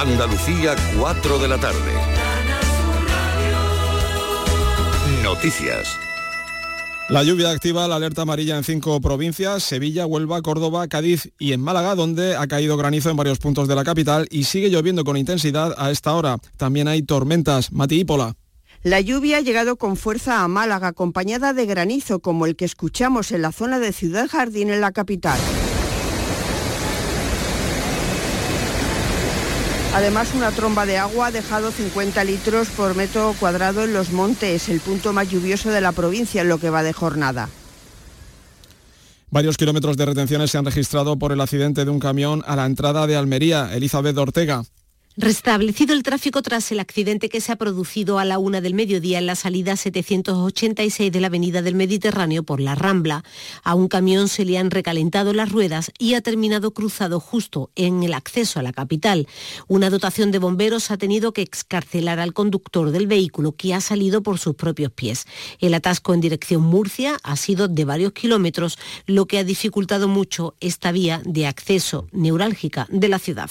Andalucía, 4 de la tarde. Noticias. La lluvia activa la alerta amarilla en cinco provincias, Sevilla, Huelva, Córdoba, Cádiz y en Málaga, donde ha caído granizo en varios puntos de la capital y sigue lloviendo con intensidad a esta hora. También hay tormentas. Mati Pola. La lluvia ha llegado con fuerza a Málaga, acompañada de granizo como el que escuchamos en la zona de Ciudad Jardín en la capital. Además, una tromba de agua ha dejado 50 litros por metro cuadrado en los montes, el punto más lluvioso de la provincia en lo que va de jornada. Varios kilómetros de retenciones se han registrado por el accidente de un camión a la entrada de Almería. Elizabeth Ortega. Restablecido el tráfico tras el accidente que se ha producido a la una del mediodía en la salida 786 de la Avenida del Mediterráneo por la Rambla. A un camión se le han recalentado las ruedas y ha terminado cruzado justo en el acceso a la capital. Una dotación de bomberos ha tenido que excarcelar al conductor del vehículo que ha salido por sus propios pies. El atasco en dirección Murcia ha sido de varios kilómetros, lo que ha dificultado mucho esta vía de acceso neurálgica de la ciudad.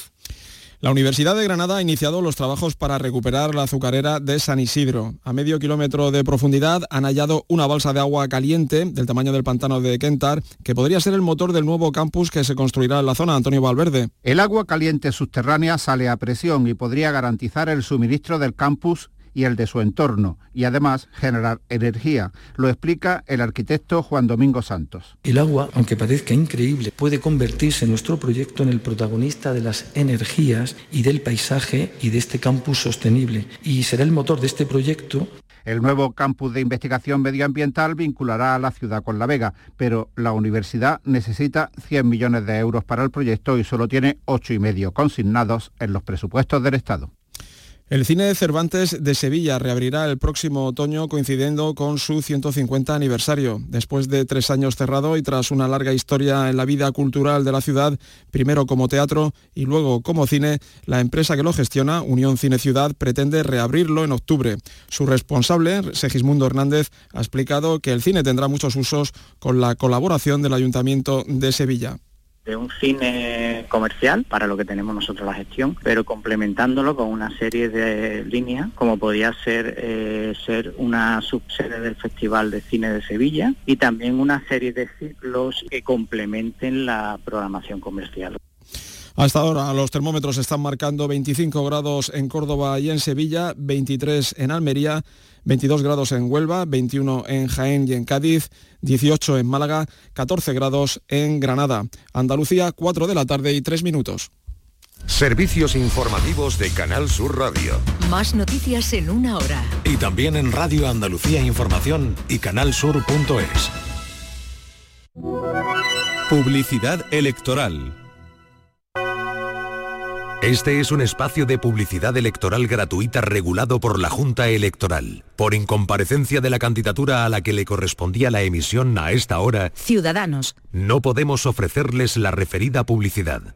La Universidad de Granada ha iniciado los trabajos para recuperar la azucarera de San Isidro. A medio kilómetro de profundidad han hallado una balsa de agua caliente del tamaño del pantano de Kentar, que podría ser el motor del nuevo campus que se construirá en la zona, Antonio Valverde. El agua caliente subterránea sale a presión y podría garantizar el suministro del campus y el de su entorno, y además generar energía. Lo explica el arquitecto Juan Domingo Santos. El agua, aunque parezca increíble, puede convertirse en nuestro proyecto en el protagonista de las energías y del paisaje y de este campus sostenible. Y será el motor de este proyecto el nuevo campus de investigación medioambiental vinculará a la ciudad con La Vega, pero la universidad necesita 100 millones de euros para el proyecto y solo tiene ocho y medio consignados en los presupuestos del Estado. El cine de Cervantes de Sevilla reabrirá el próximo otoño coincidiendo con su 150 aniversario. Después de tres años cerrado y tras una larga historia en la vida cultural de la ciudad, primero como teatro y luego como cine, la empresa que lo gestiona, Unión Cine Ciudad, pretende reabrirlo en octubre. Su responsable, Segismundo Hernández, ha explicado que el cine tendrá muchos usos con la colaboración del Ayuntamiento de Sevilla de un cine comercial para lo que tenemos nosotros la gestión, pero complementándolo con una serie de líneas, como podría ser eh, ser una subsede del Festival de Cine de Sevilla y también una serie de ciclos que complementen la programación comercial. Hasta ahora los termómetros están marcando 25 grados en Córdoba y en Sevilla, 23 en Almería, 22 grados en Huelva, 21 en Jaén y en Cádiz, 18 en Málaga, 14 grados en Granada. Andalucía, 4 de la tarde y 3 minutos. Servicios informativos de Canal Sur Radio. Más noticias en una hora. Y también en Radio Andalucía Información y canalsur.es. Publicidad electoral. Este es un espacio de publicidad electoral gratuita regulado por la Junta Electoral. Por incomparecencia de la candidatura a la que le correspondía la emisión a esta hora, Ciudadanos. No podemos ofrecerles la referida publicidad.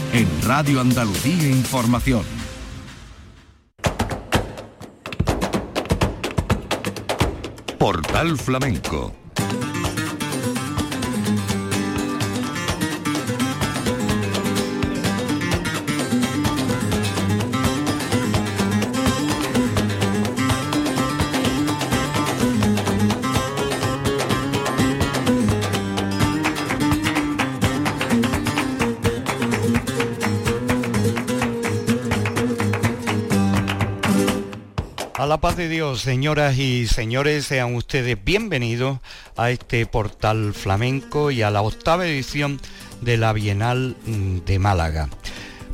En Radio Andalucía Información. Portal Flamenco paz de Dios, señoras y señores, sean ustedes bienvenidos a este portal flamenco y a la octava edición de la Bienal de Málaga.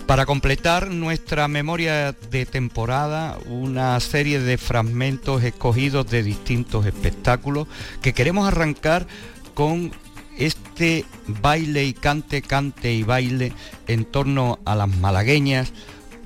Para completar nuestra memoria de temporada, una serie de fragmentos escogidos de distintos espectáculos que queremos arrancar con este baile y cante, cante y baile en torno a las malagueñas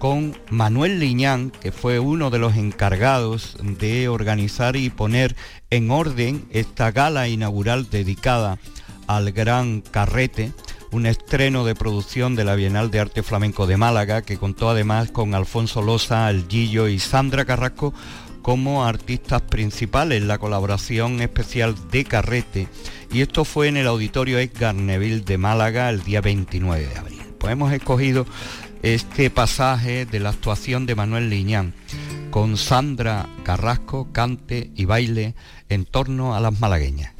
con Manuel Liñán, que fue uno de los encargados de organizar y poner en orden esta gala inaugural dedicada al Gran Carrete, un estreno de producción de la Bienal de Arte Flamenco de Málaga, que contó además con Alfonso Loza, El Gillo y Sandra Carrasco como artistas principales, la colaboración especial de Carrete, y esto fue en el Auditorio Edgar Neville de Málaga el día 29 de abril. Pues hemos escogido este pasaje de la actuación de Manuel Liñán con Sandra Carrasco, cante y baile en torno a las malagueñas.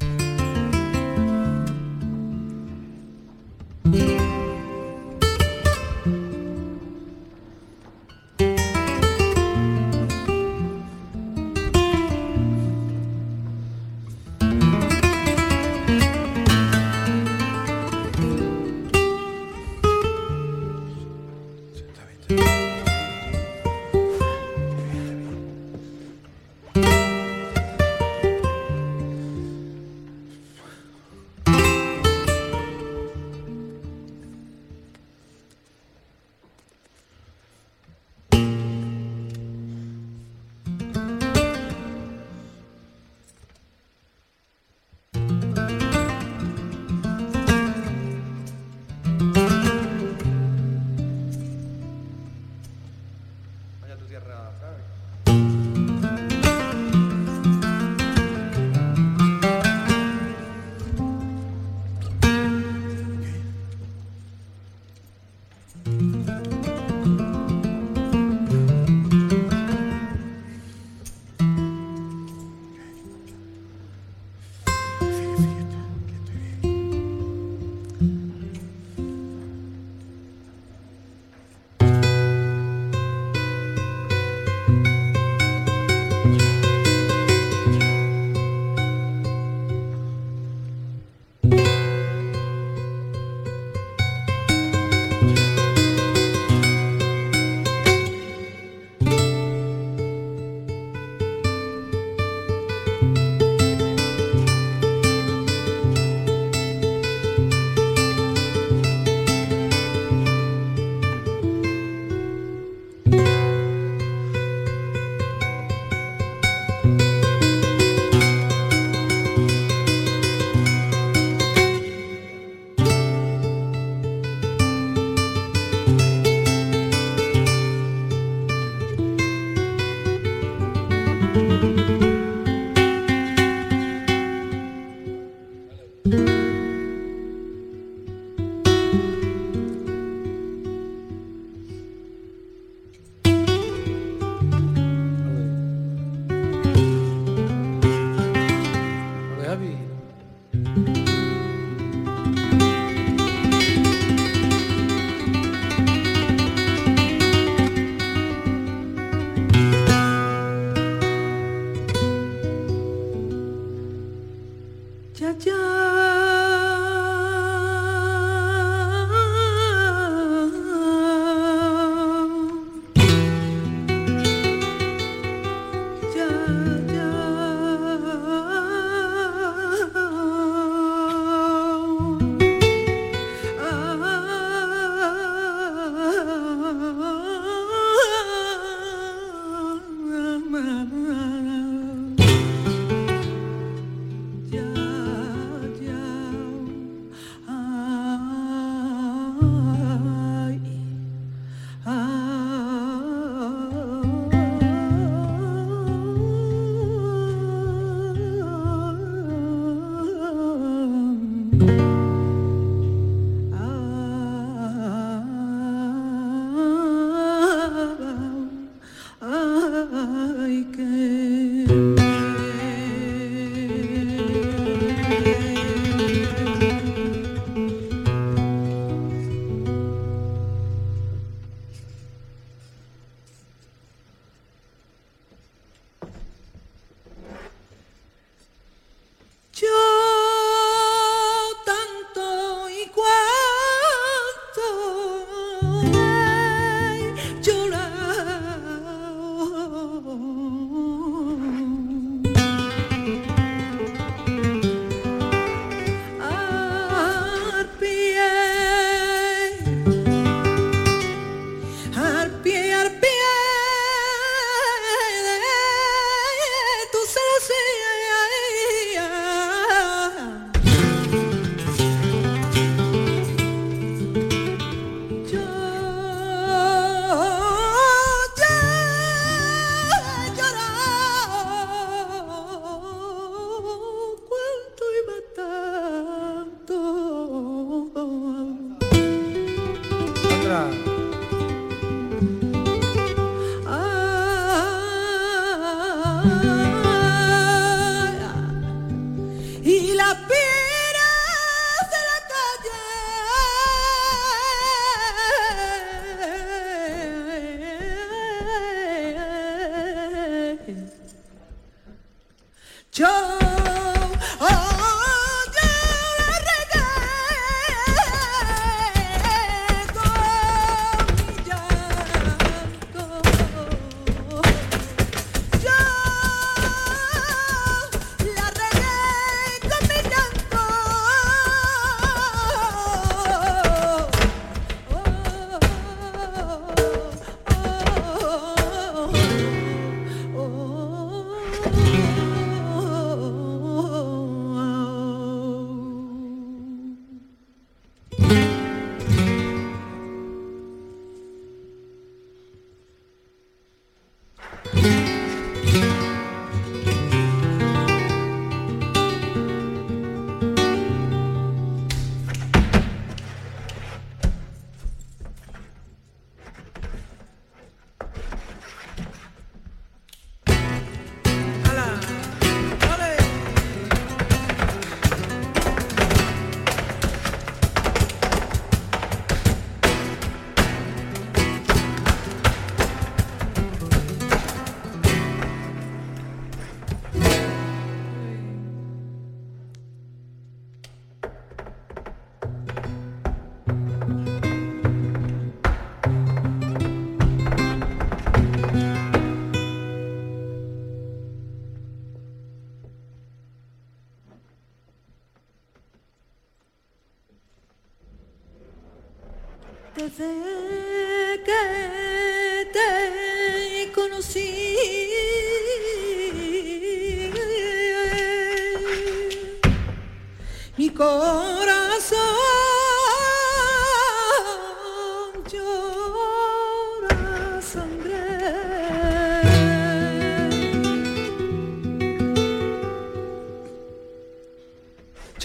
Desde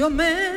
Yo me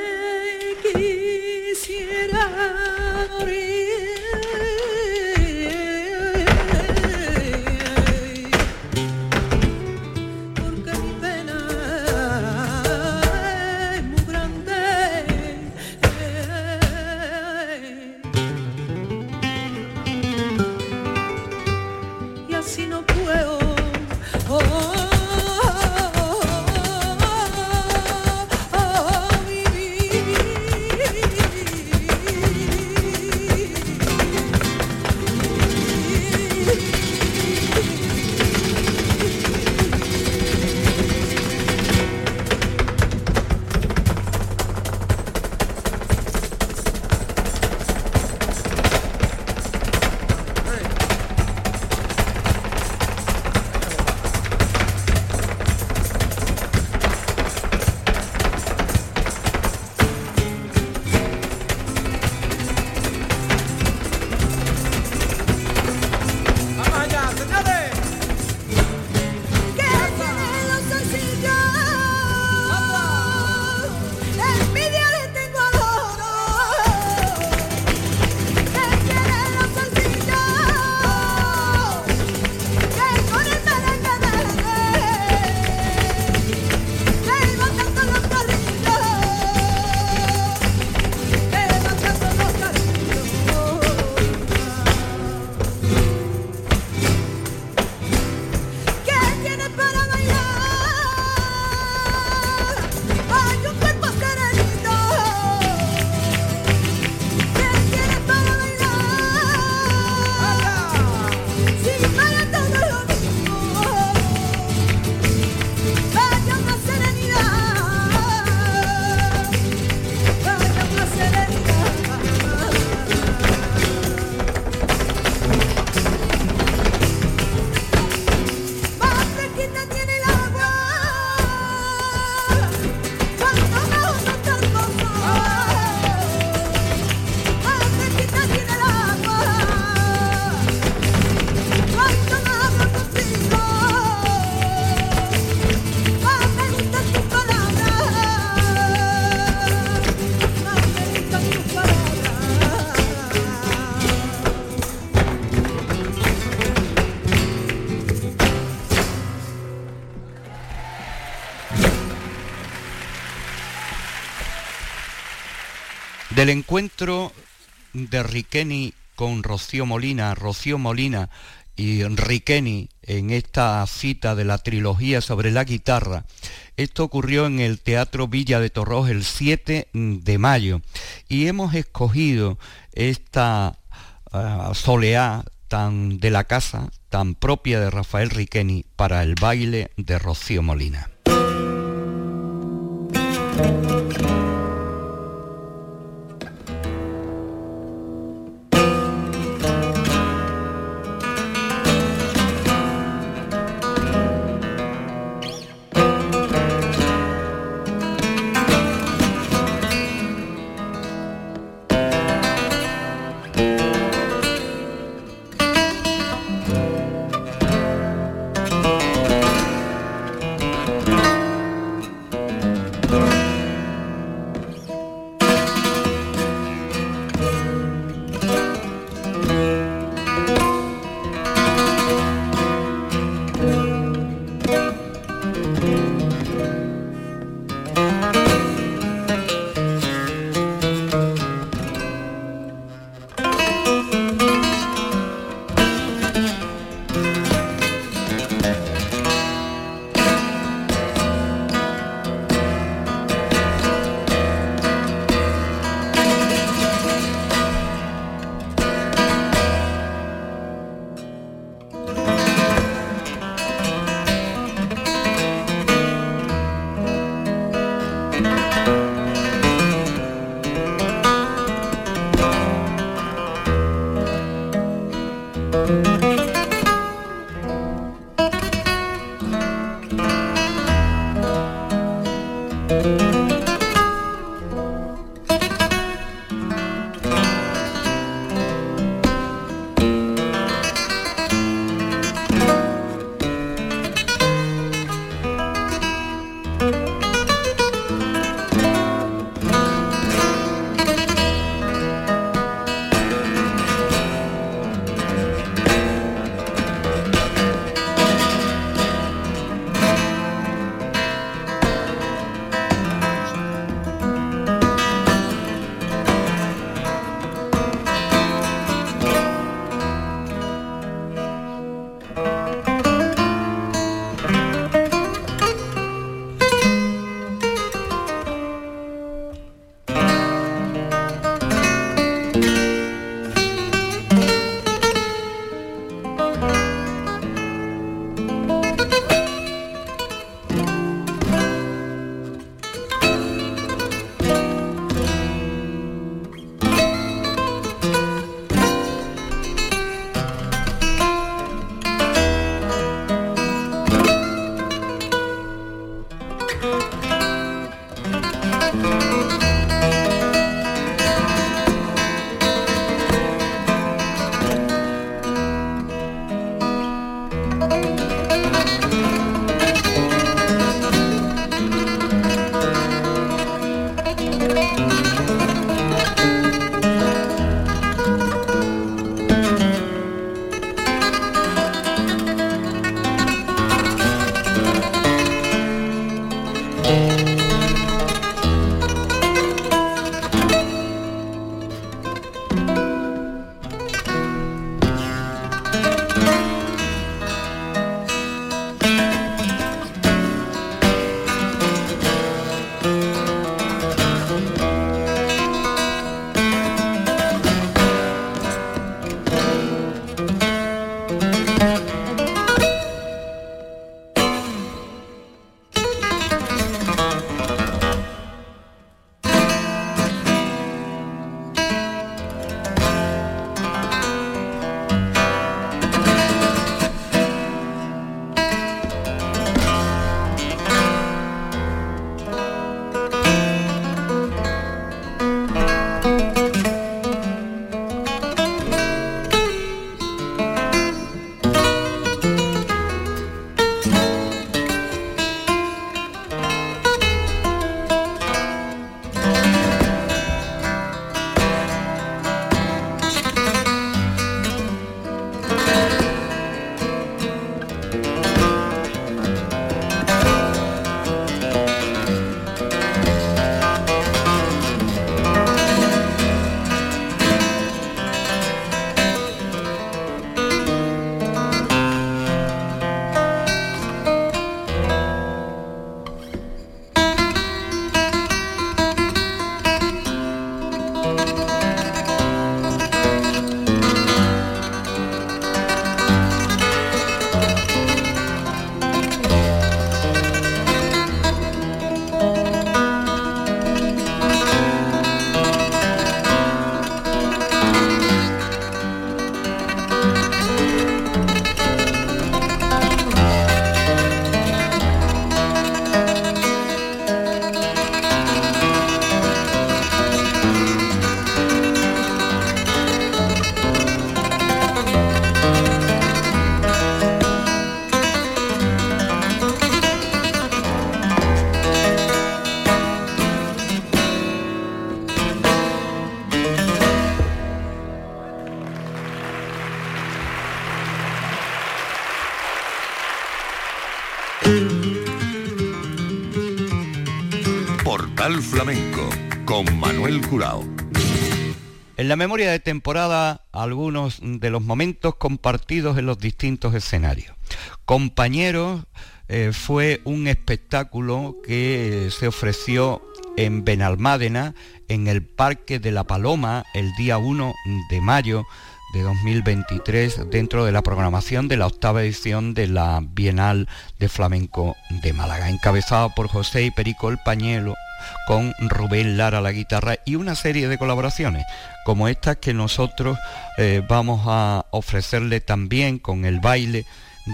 Del encuentro de Riqueni con Rocío Molina, Rocío Molina y Riqueni en esta cita de la trilogía sobre la guitarra. Esto ocurrió en el Teatro Villa de Torros el 7 de mayo y hemos escogido esta uh, tan de la casa, tan propia de Rafael Riqueni para el baile de Rocío Molina. En la memoria de temporada, algunos de los momentos compartidos en los distintos escenarios. Compañeros eh, fue un espectáculo que se ofreció en Benalmádena, en el Parque de la Paloma, el día 1 de mayo de 2023 dentro de la programación de la octava edición de la Bienal de Flamenco de Málaga, encabezado por José y Perico el Pañuelo, con Rubén Lara la guitarra y una serie de colaboraciones como estas que nosotros eh, vamos a ofrecerle también con el baile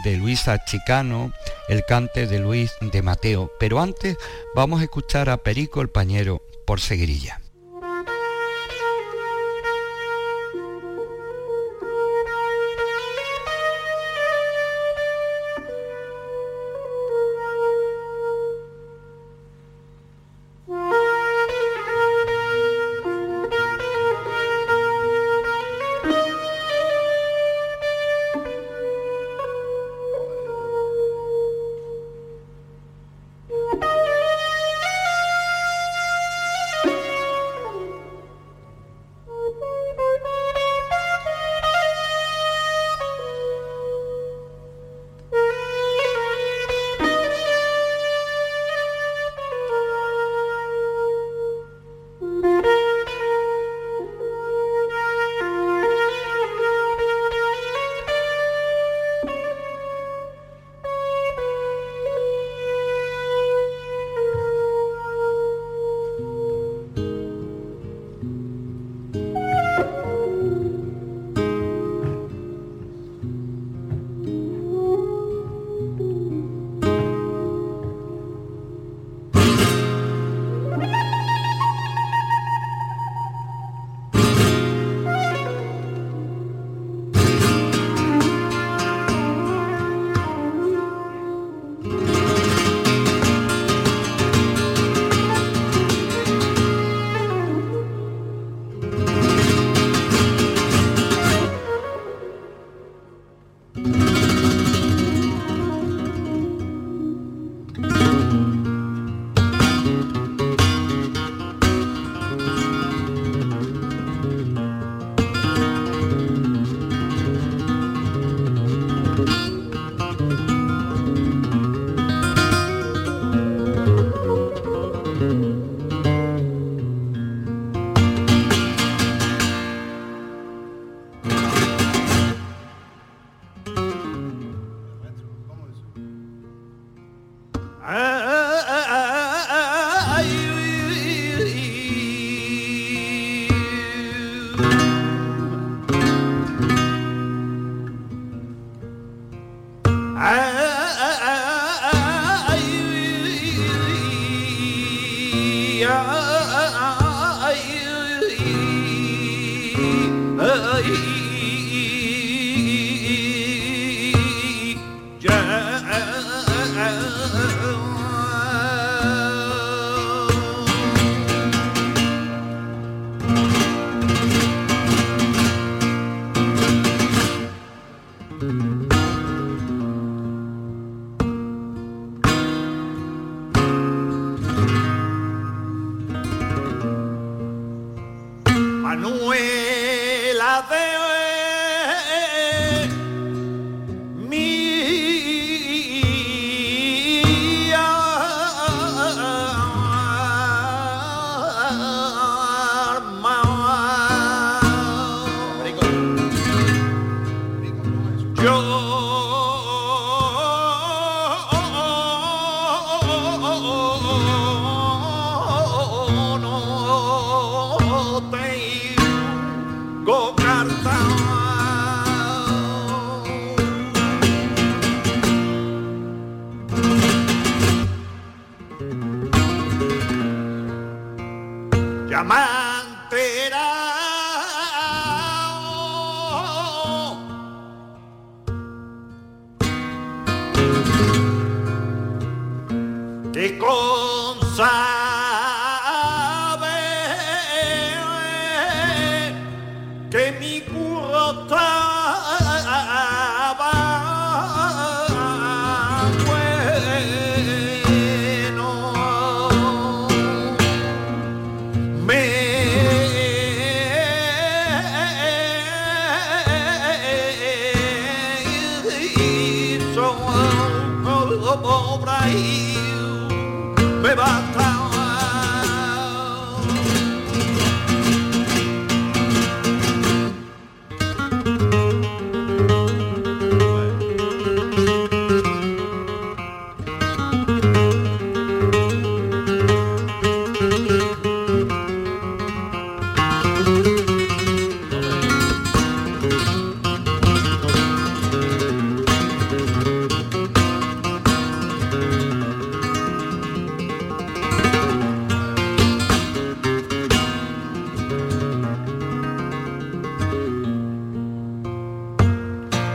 de Luisa Chicano, el cante de Luis de Mateo. Pero antes vamos a escuchar a Perico el Pañero por Seguirilla.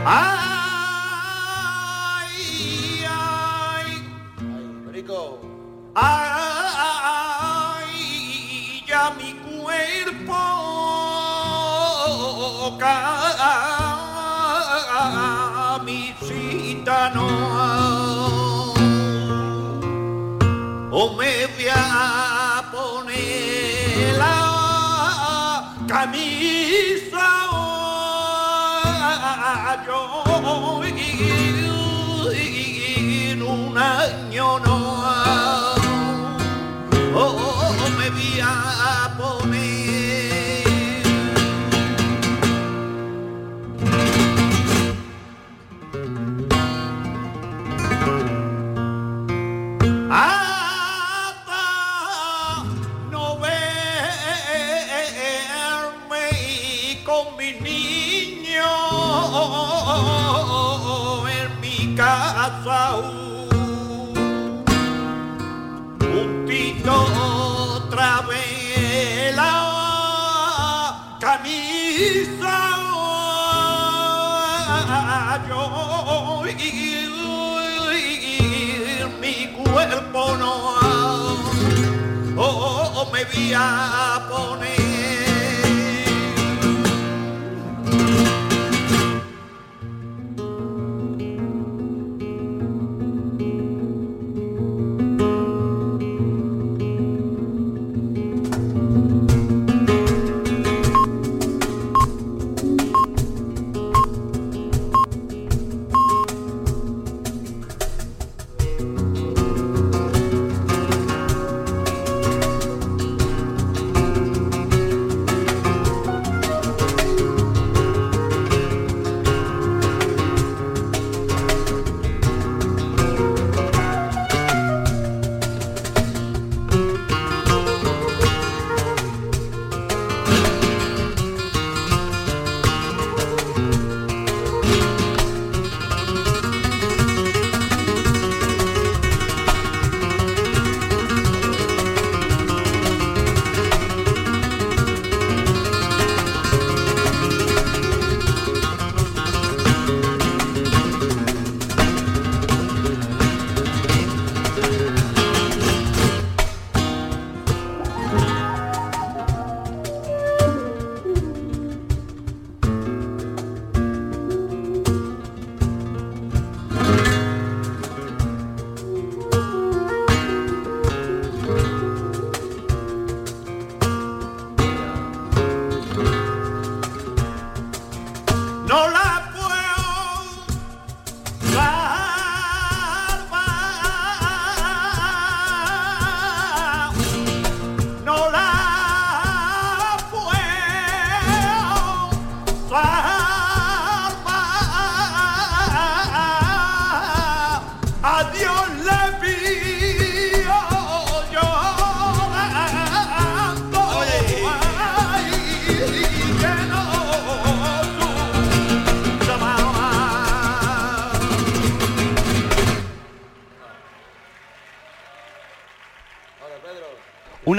Ay,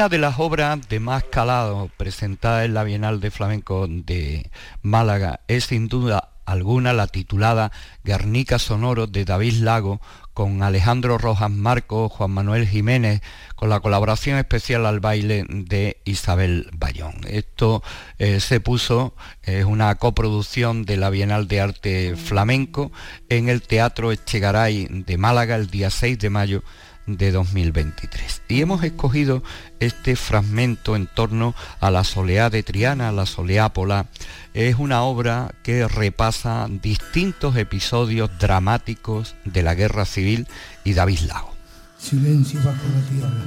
Una de las obras de más calado presentada en la Bienal de Flamenco de Málaga es sin duda alguna la titulada Guernica Sonoro de David Lago con Alejandro Rojas Marco, Juan Manuel Jiménez, con la colaboración especial al baile de Isabel Bayón. Esto eh, se puso, es una coproducción de la Bienal de Arte Flamenco en el Teatro Echegaray de Málaga el día 6 de mayo de 2023. Y hemos escogido este fragmento en torno a la soleá de Triana, la soleápola. Es una obra que repasa distintos episodios dramáticos de la guerra civil y David Lago. Silencio bajo la tierra,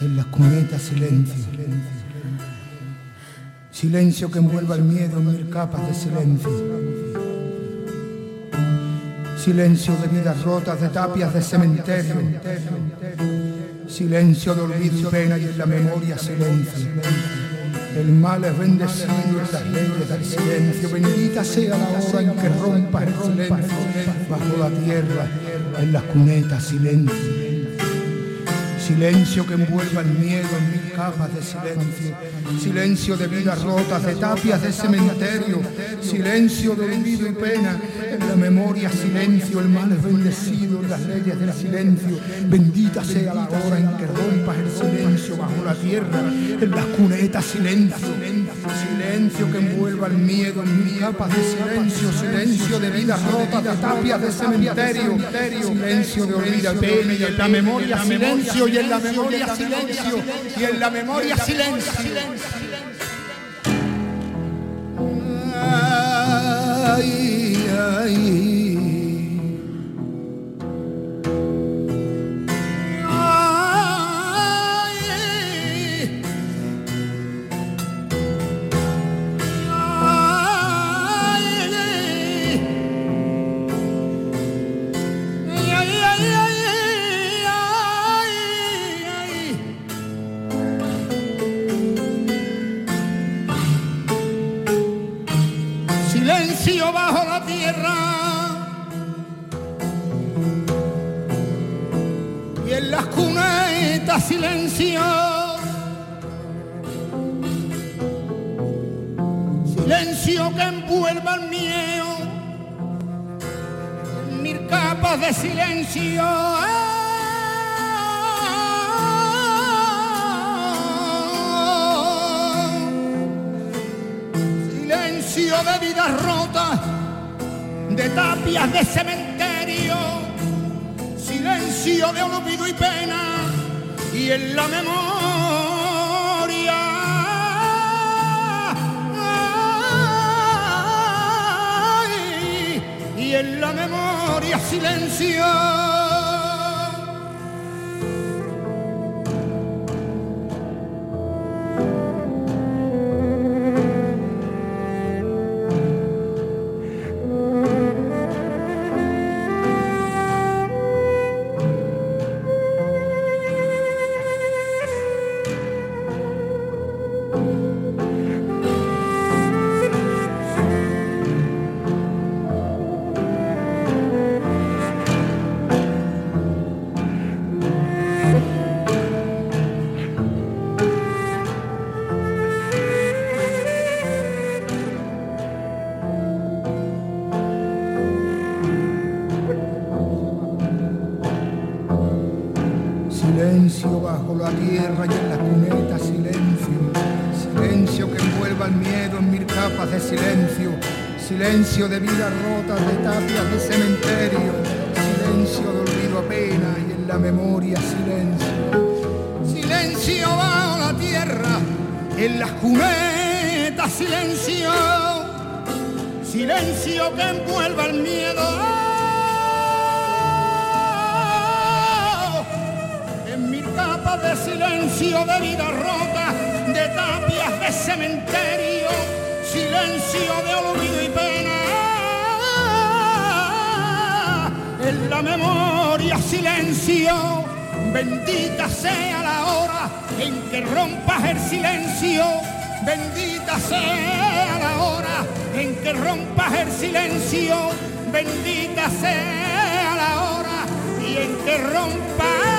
en las cunetas silencio. Silencio que envuelva el miedo en mil capas de silencio Silencio de vidas rotas, de tapias de cementerio. Silencio de olvido y pena y en la memoria silencio. El mal es bendecido en las leyes del silencio. Bendita sea la hora en que rompa el silencio. Bajo la tierra, en las cunetas, silencio. Silencio que envuelva el miedo en mil capas de silencio. Silencio de vidas rotas, de tapias de cementerio. Silencio de olvido y pena. En la memoria silencio, el mal es bendecido en las leyes del silencio. Bendita sea la hora en que rompas el silencio bajo la tierra. En las cunetas silencio. Silencio que envuelva el miedo en mil capas de silencio. Silencio de vidas rotas, de tapias de cementerio. Silencio de olvido y pena. En la memoria silencio y en la memoria silencio y en la memoria silencio. Ay, ay. Tapias de cementerio. Silencio de olvido y pena y en la memoria. Y en la memoria silencio. Tierra y en la cuneta silencio. Silencio que envuelva el miedo en mil capas de silencio. Silencio de vidas rotas, de tapias de cementerio. Silencio de olvido a pena y en la memoria silencio. Silencio bajo la tierra, en las cunetas silencio. Silencio que envuelva el miedo. Silencio de vida rota, de tapias de cementerio, silencio de olvido y pena. En la memoria silencio, bendita sea la hora en que rompas el silencio, bendita sea la hora en que rompas el silencio, bendita sea la hora y en que rompas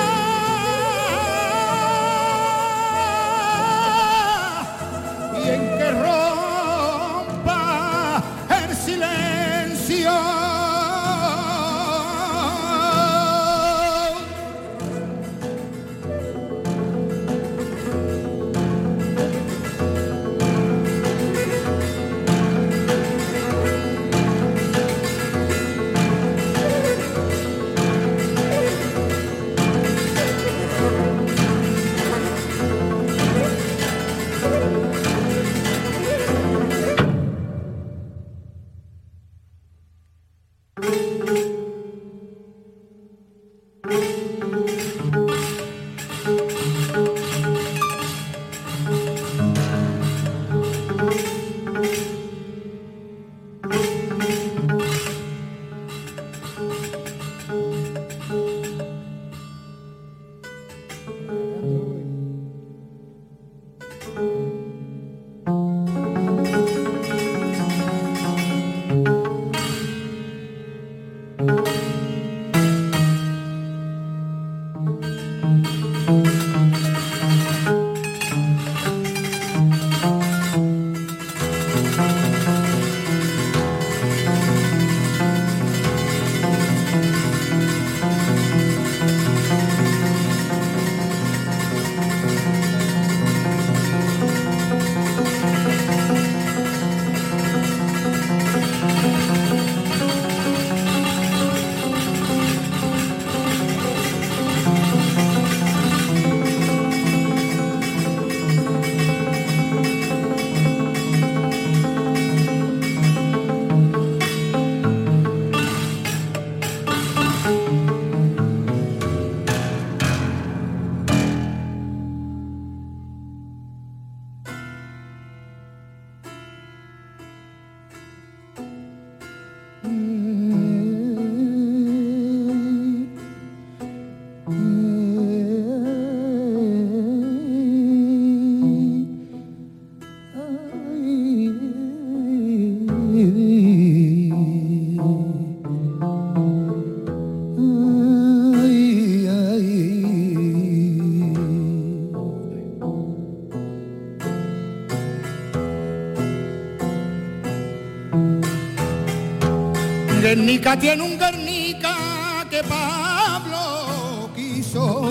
Guernica tiene un Guernica que Pablo quiso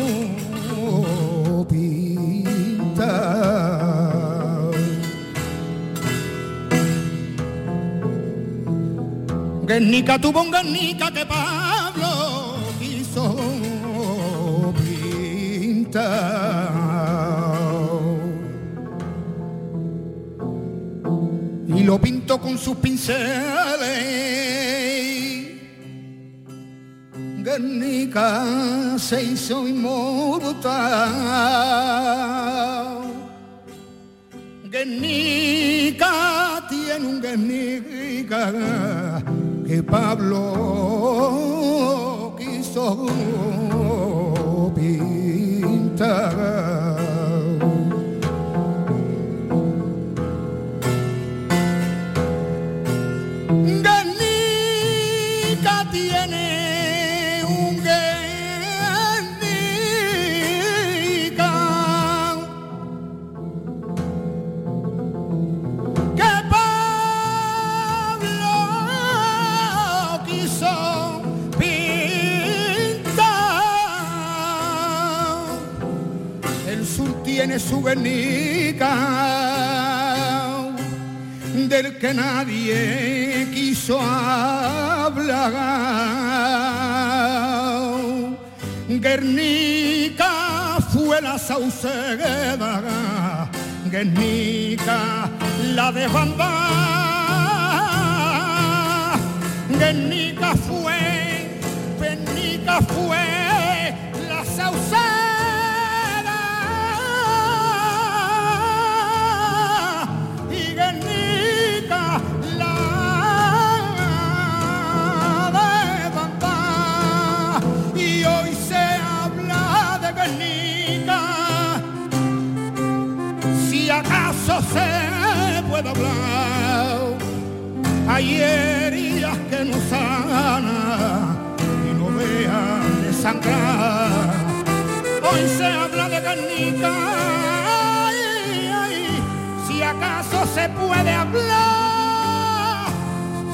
pintar. Guernica tuvo un Guernica que Pablo quiso pintar. Y lo pintó con sus pinceles. Guernica se hizo inmortal. Guernica tiene un Guernica que Pablo quiso pintar. Tiene su Guernica del que nadie quiso hablar. Guernica fue la sauceda, Guernica la desbandada. Guernica fue, Guernica fue la sauceda hablar hay heridas que no sanan y no vean de sangrar hoy se habla de Guernica ay, ay, si acaso se puede hablar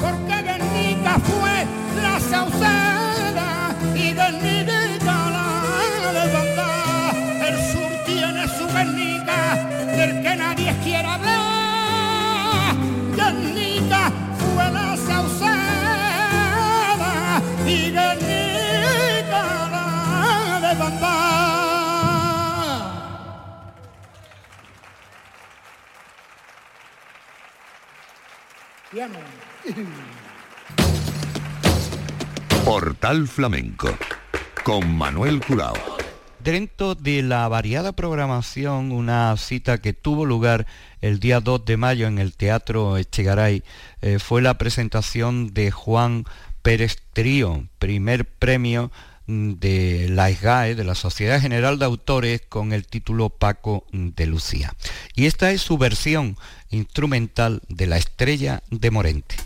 porque Guernica fue la sauceda y Guernica Piano. Portal Flamenco con Manuel Curao. Dentro de la variada programación, una cita que tuvo lugar el día 2 de mayo en el Teatro Echegaray eh, fue la presentación de Juan Pérez Trío, primer premio de la SGAE, de la Sociedad General de Autores, con el título Paco de Lucía. Y esta es su versión instrumental de La Estrella de Morente.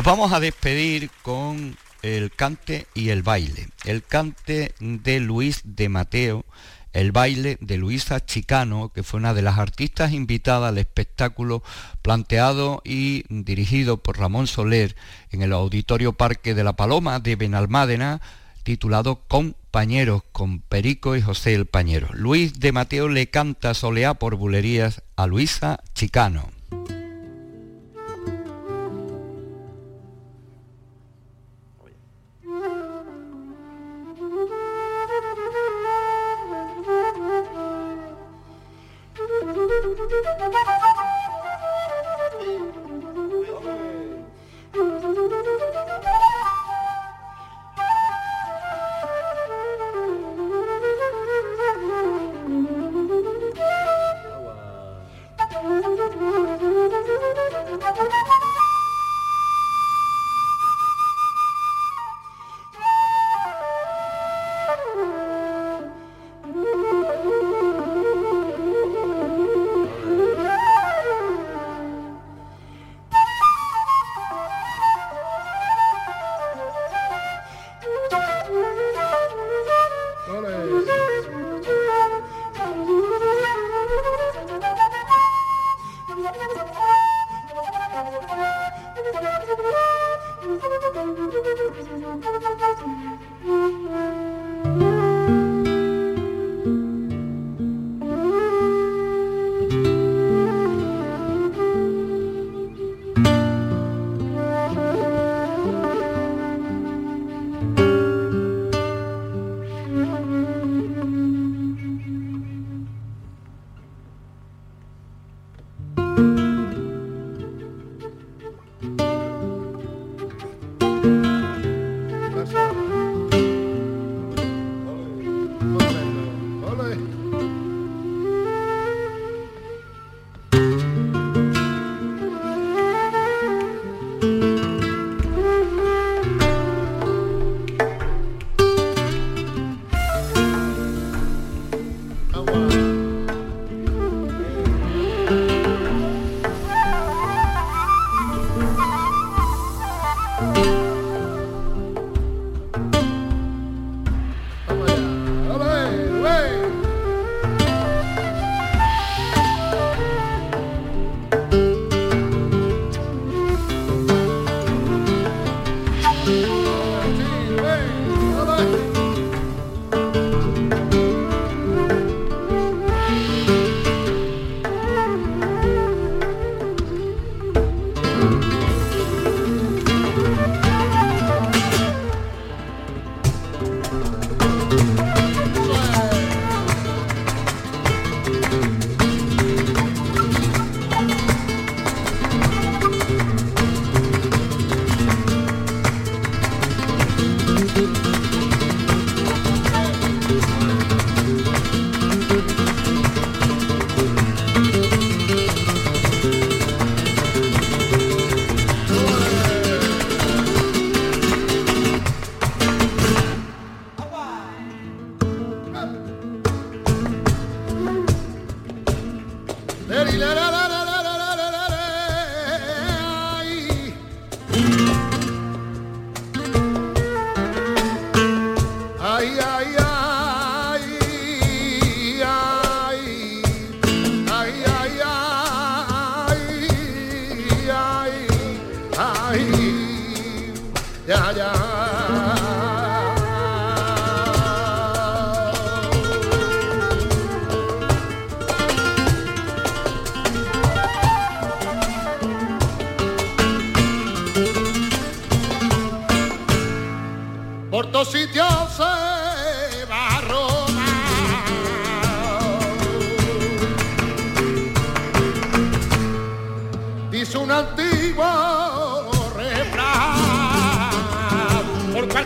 Nos vamos a despedir con el cante y el baile. El cante de Luis de Mateo, el baile de Luisa Chicano, que fue una de las artistas invitadas al espectáculo planteado y dirigido por Ramón Soler en el Auditorio Parque de la Paloma de Benalmádena, titulado Compañeros, con Perico y José el Pañero. Luis de Mateo le canta soleá por bulerías a Luisa Chicano.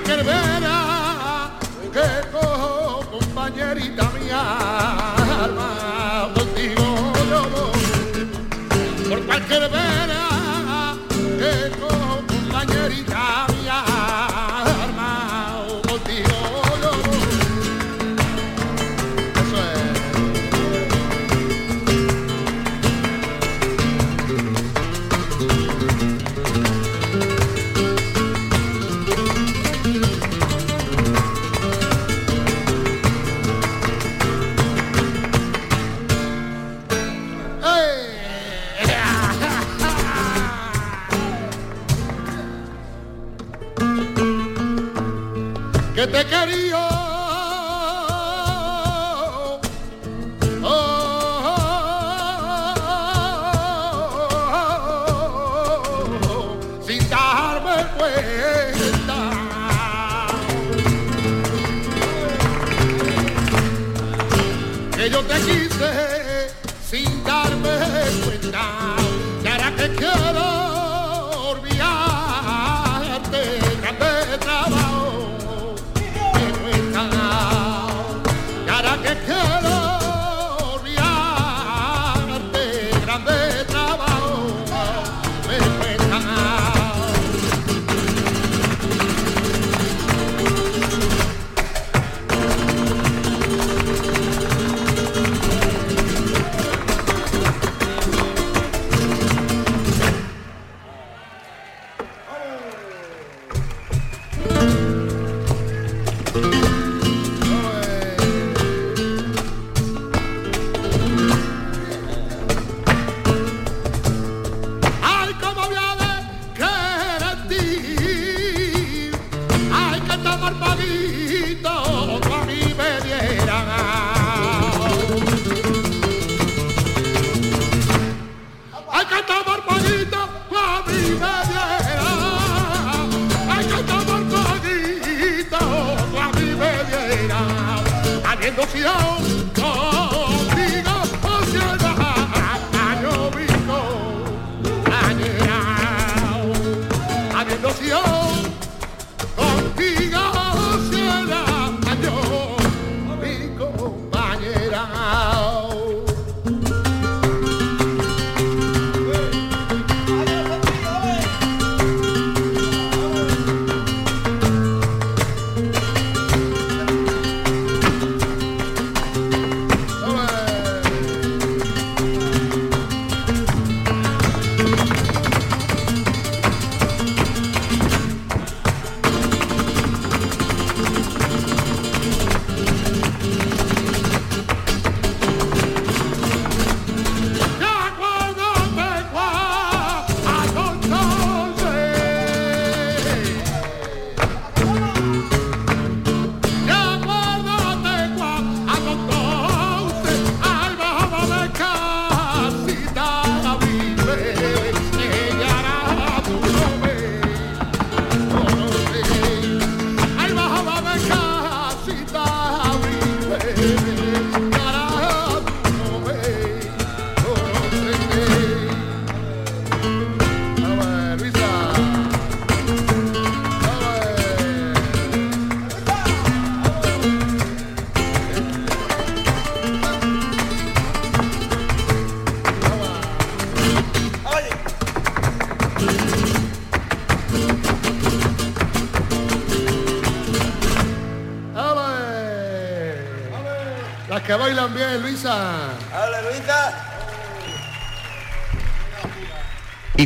Carvana.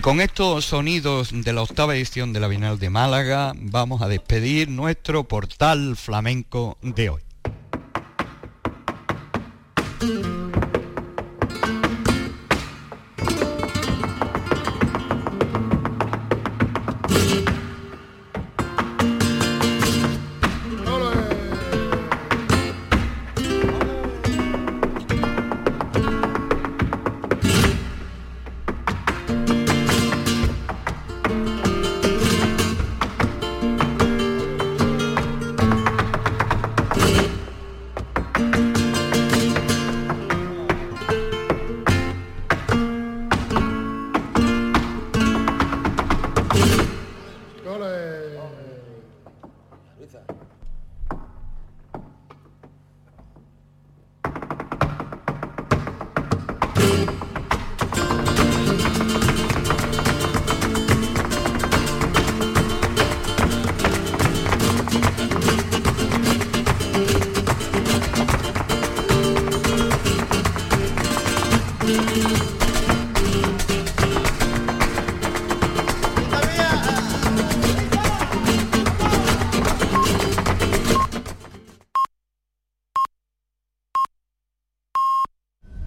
con estos sonidos de la octava edición de la Bienal de Málaga vamos a despedir nuestro portal flamenco de hoy.